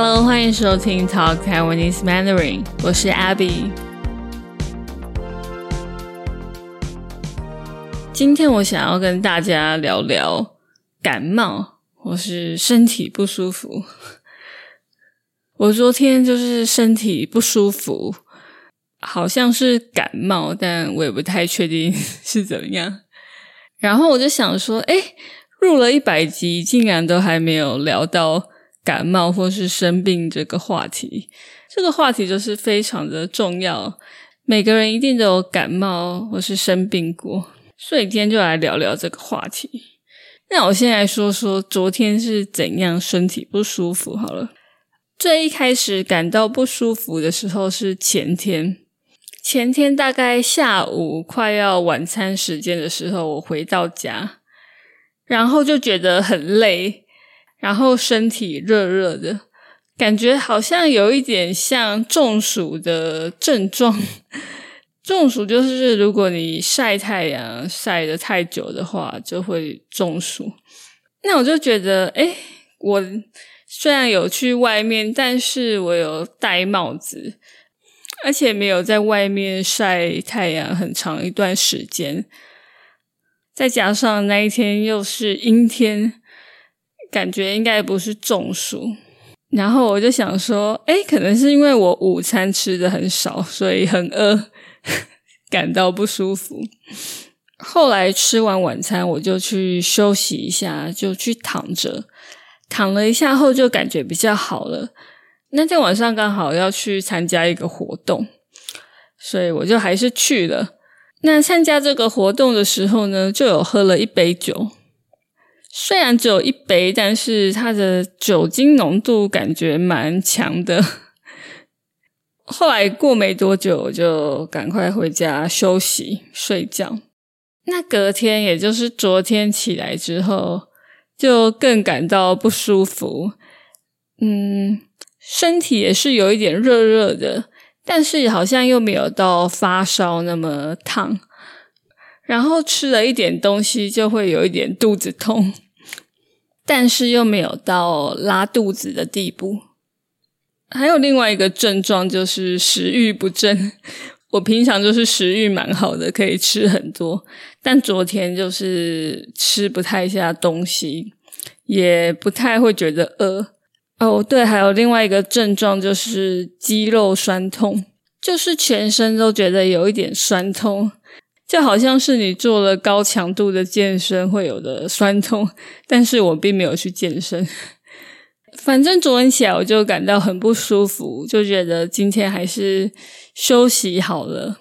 Hello，欢迎收听 Talk Taiwanese Mandarin，我是 Abby。今天我想要跟大家聊聊感冒或是身体不舒服。我昨天就是身体不舒服，好像是感冒，但我也不太确定是怎么样。然后我就想说，哎，入了一百集，竟然都还没有聊到感冒或是生病这个话题。这个话题就是非常的重要，每个人一定都有感冒或是生病过。所以今天就来聊聊这个话题。那我先来说说昨天是怎样身体不舒服好了。最一开始感到不舒服的时候是前天，前天大概下午快要晚餐时间的时候，我回到家，然后就觉得很累，然后身体热热的，感觉好像有一点像中暑的症状。中暑就是如果你晒太阳晒得太久的话，就会中暑。那我就觉得，哎，我虽然有去外面，但是我有戴帽子，而且没有在外面晒太阳很长一段时间。再加上那一天又是阴天，感觉应该不是中暑。然后我就想说，哎，可能是因为我午餐吃的很少，所以很饿。感到不舒服，后来吃完晚餐，我就去休息一下，就去躺着，躺了一下后就感觉比较好了。那天晚上刚好要去参加一个活动，所以我就还是去了。那参加这个活动的时候呢，就有喝了一杯酒，虽然只有一杯，但是它的酒精浓度感觉蛮强的。后来过没多久，就赶快回家休息睡觉。那隔天，也就是昨天起来之后，就更感到不舒服。嗯，身体也是有一点热热的，但是好像又没有到发烧那么烫。然后吃了一点东西，就会有一点肚子痛，但是又没有到拉肚子的地步。还有另外一个症状就是食欲不振。我平常就是食欲蛮好的，可以吃很多，但昨天就是吃不太下东西，也不太会觉得饿。哦，对，还有另外一个症状就是肌肉酸痛，就是全身都觉得有一点酸痛，就好像是你做了高强度的健身会有的酸痛，但是我并没有去健身。反正昨天起来我就感到很不舒服，就觉得今天还是休息好了。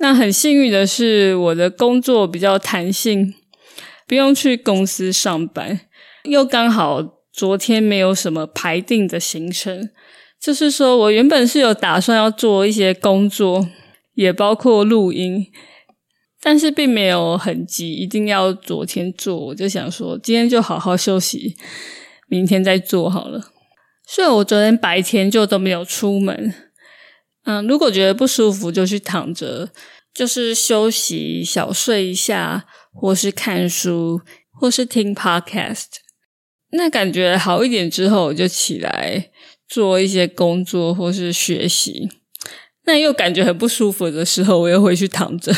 那很幸运的是，我的工作比较弹性，不用去公司上班，又刚好昨天没有什么排定的行程。就是说我原本是有打算要做一些工作，也包括录音，但是并没有很急，一定要昨天做。我就想说，今天就好好休息。明天再做好了，所以我昨天白天就都没有出门。嗯，如果觉得不舒服，就去躺着，就是休息、小睡一下，或是看书，或是听 podcast。那感觉好一点之后，我就起来做一些工作或是学习。那又感觉很不舒服的时候，我又回去躺着，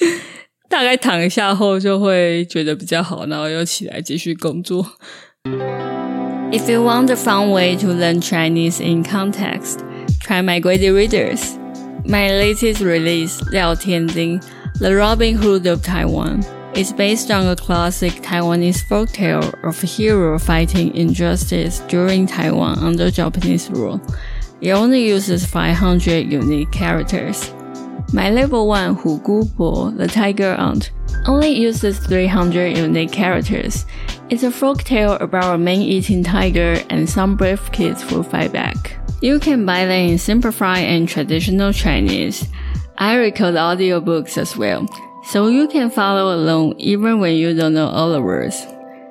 大概躺一下后就会觉得比较好，然后又起来继续工作。If you want a fun way to learn Chinese in context, try my Grady Readers. My latest release, Liao Tianjin, The Robin Hood of Taiwan, is based on a classic Taiwanese folktale of a hero fighting injustice during Taiwan under Japanese rule. It only uses 500 unique characters. My level 1 Hu The Tiger Aunt, only uses 300 unique characters. It's a folk tale about a man-eating tiger and some brave kids who fight back. You can buy them in simplified and traditional Chinese. I record audiobooks as well, so you can follow along even when you don't know all the words.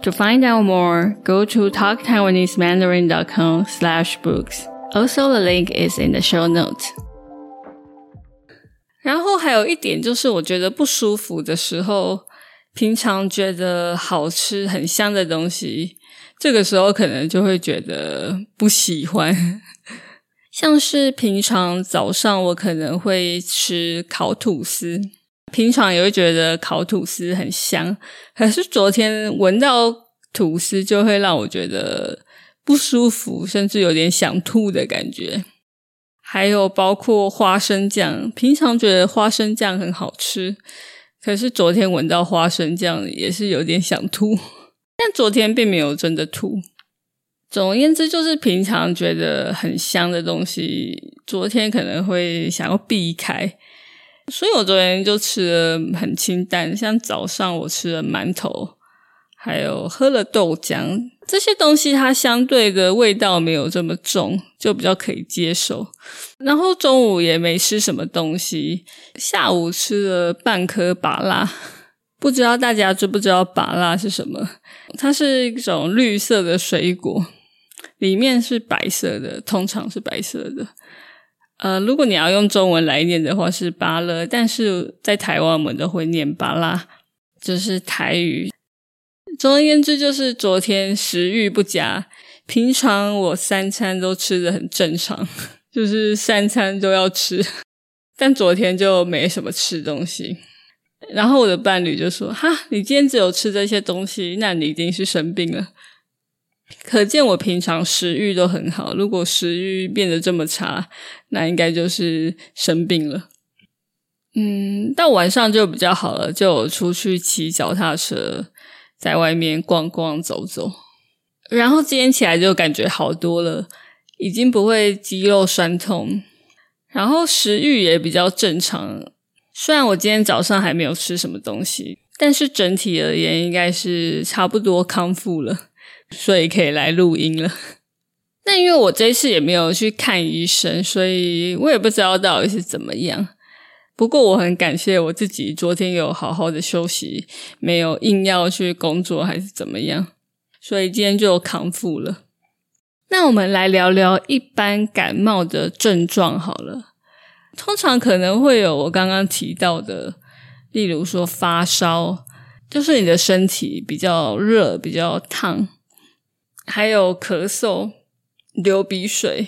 To find out more, go to talktaiwanesemandarin.com slash books. Also, the link is in the show notes. 然后还有一点就是，我觉得不舒服的时候，平常觉得好吃很香的东西，这个时候可能就会觉得不喜欢。像是平常早上我可能会吃烤吐司，平常也会觉得烤吐司很香，可是昨天闻到吐司就会让我觉得不舒服，甚至有点想吐的感觉。还有包括花生酱，平常觉得花生酱很好吃，可是昨天闻到花生酱也是有点想吐，但昨天并没有真的吐。总而言之，就是平常觉得很香的东西，昨天可能会想要避开，所以我昨天就吃的很清淡，像早上我吃了馒头。还有喝了豆浆这些东西，它相对的味道没有这么重，就比较可以接受。然后中午也没吃什么东西，下午吃了半颗芭辣，不知道大家知不知道芭辣是什么？它是一种绿色的水果，里面是白色的，通常是白色的。呃，如果你要用中文来念的话是芭乐，但是在台湾我们都会念芭辣，就是台语。总而言之，就是昨天食欲不佳。平常我三餐都吃的很正常，就是三餐都要吃，但昨天就没什么吃东西。然后我的伴侣就说：“哈，你今天只有吃这些东西，那你一定是生病了。”可见我平常食欲都很好，如果食欲变得这么差，那应该就是生病了。嗯，到晚上就比较好了，就出去骑脚踏车。在外面逛逛走走，然后今天起来就感觉好多了，已经不会肌肉酸痛，然后食欲也比较正常。虽然我今天早上还没有吃什么东西，但是整体而言应该是差不多康复了，所以可以来录音了。那因为我这次也没有去看医生，所以我也不知道到底是怎么样。不过我很感谢我自己，昨天有好好的休息，没有硬要去工作还是怎么样，所以今天就康复了。那我们来聊聊一般感冒的症状好了。通常可能会有我刚刚提到的，例如说发烧，就是你的身体比较热、比较烫，还有咳嗽、流鼻水、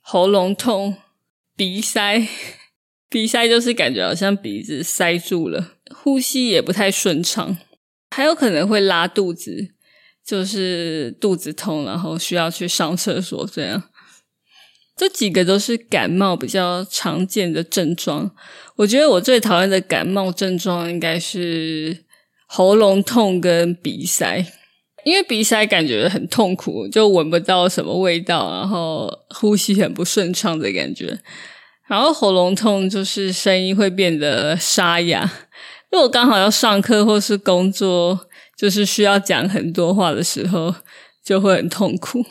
喉咙痛、鼻塞。鼻塞就是感觉好像鼻子塞住了，呼吸也不太顺畅，还有可能会拉肚子，就是肚子痛，然后需要去上厕所这样。这几个都是感冒比较常见的症状。我觉得我最讨厌的感冒症状应该是喉咙痛跟鼻塞，因为鼻塞感觉很痛苦，就闻不到什么味道，然后呼吸很不顺畅的感觉。然后喉咙痛就是声音会变得沙哑，如果刚好要上课或是工作，就是需要讲很多话的时候，就会很痛苦。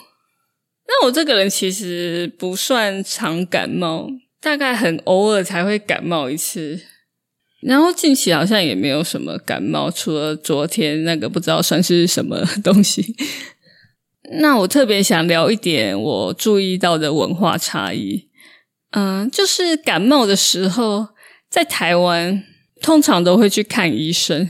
那我这个人其实不算常感冒，大概很偶尔才会感冒一次。然后近期好像也没有什么感冒，除了昨天那个不知道算是什么东西。那我特别想聊一点我注意到的文化差异。嗯，就是感冒的时候，在台湾通常都会去看医生，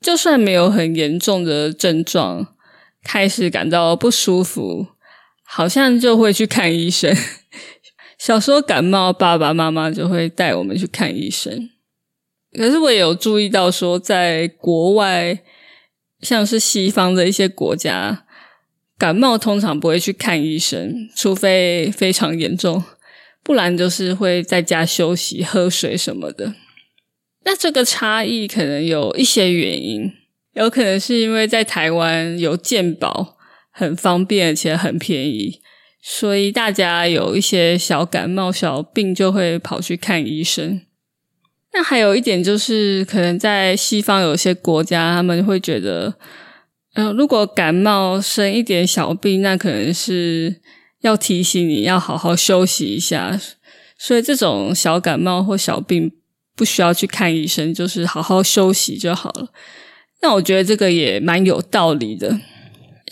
就算没有很严重的症状，开始感到不舒服，好像就会去看医生。小时候感冒，爸爸妈妈就会带我们去看医生。可是我也有注意到，说在国外，像是西方的一些国家，感冒通常不会去看医生，除非非常严重。不然就是会在家休息、喝水什么的。那这个差异可能有一些原因，有可能是因为在台湾有健保，很方便且很便宜，所以大家有一些小感冒、小病就会跑去看医生。那还有一点就是，可能在西方有些国家，他们会觉得，嗯，如果感冒生一点小病，那可能是。要提醒你要好好休息一下，所以这种小感冒或小病不需要去看医生，就是好好休息就好了。那我觉得这个也蛮有道理的。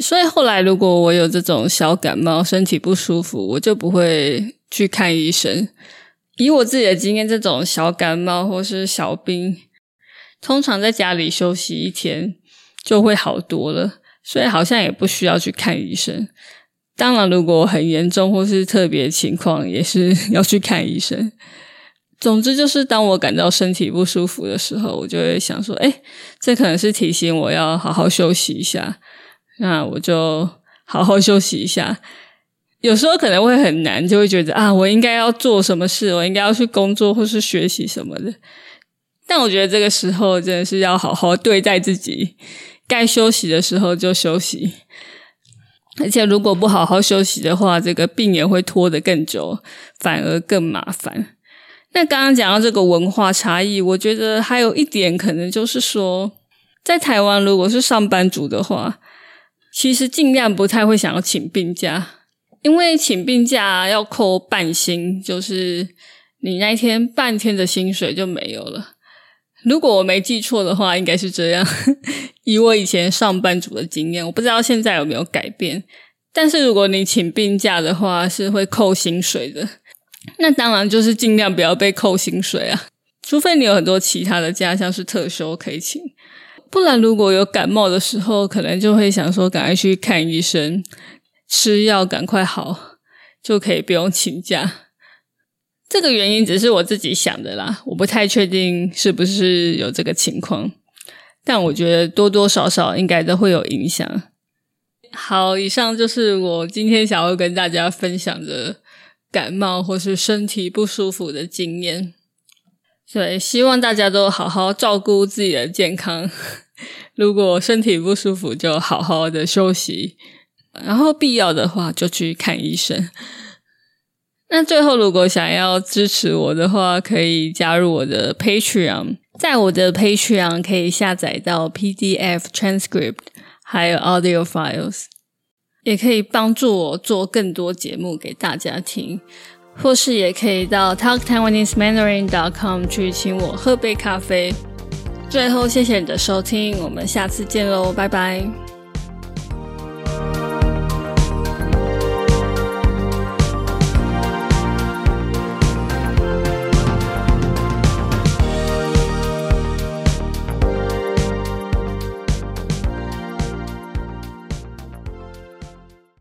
所以后来如果我有这种小感冒、身体不舒服，我就不会去看医生。以我自己的经验，这种小感冒或是小病，通常在家里休息一天就会好多了。所以好像也不需要去看医生。当然，如果很严重或是特别情况，也是要去看医生。总之，就是当我感到身体不舒服的时候，我就会想说：“哎，这可能是提醒我要好好休息一下。”那我就好好休息一下。有时候可能会很难，就会觉得啊，我应该要做什么事，我应该要去工作或是学习什么的。但我觉得这个时候真的是要好好对待自己，该休息的时候就休息。而且，如果不好好休息的话，这个病也会拖得更久，反而更麻烦。那刚刚讲到这个文化差异，我觉得还有一点可能就是说，在台湾如果是上班族的话，其实尽量不太会想要请病假，因为请病假要扣半薪，就是你那一天半天的薪水就没有了。如果我没记错的话，应该是这样。以我以前上班族的经验，我不知道现在有没有改变。但是如果你请病假的话，是会扣薪水的。那当然就是尽量不要被扣薪水啊，除非你有很多其他的假，像是特休可以请。不然如果有感冒的时候，可能就会想说赶快去看医生，吃药赶快好，就可以不用请假。这个原因只是我自己想的啦，我不太确定是不是有这个情况，但我觉得多多少少应该都会有影响。好，以上就是我今天想要跟大家分享的感冒或是身体不舒服的经验。所以希望大家都好好照顾自己的健康，如果身体不舒服就好好的休息，然后必要的话就去看医生。那最后，如果想要支持我的话，可以加入我的 Patreon，在我的 Patreon 可以下载到 PDF transcript，还有 audio files，也可以帮助我做更多节目给大家听，或是也可以到 talktaiwanesemandarin.com 去请我喝杯咖啡。最后，谢谢你的收听，我们下次见喽，拜拜。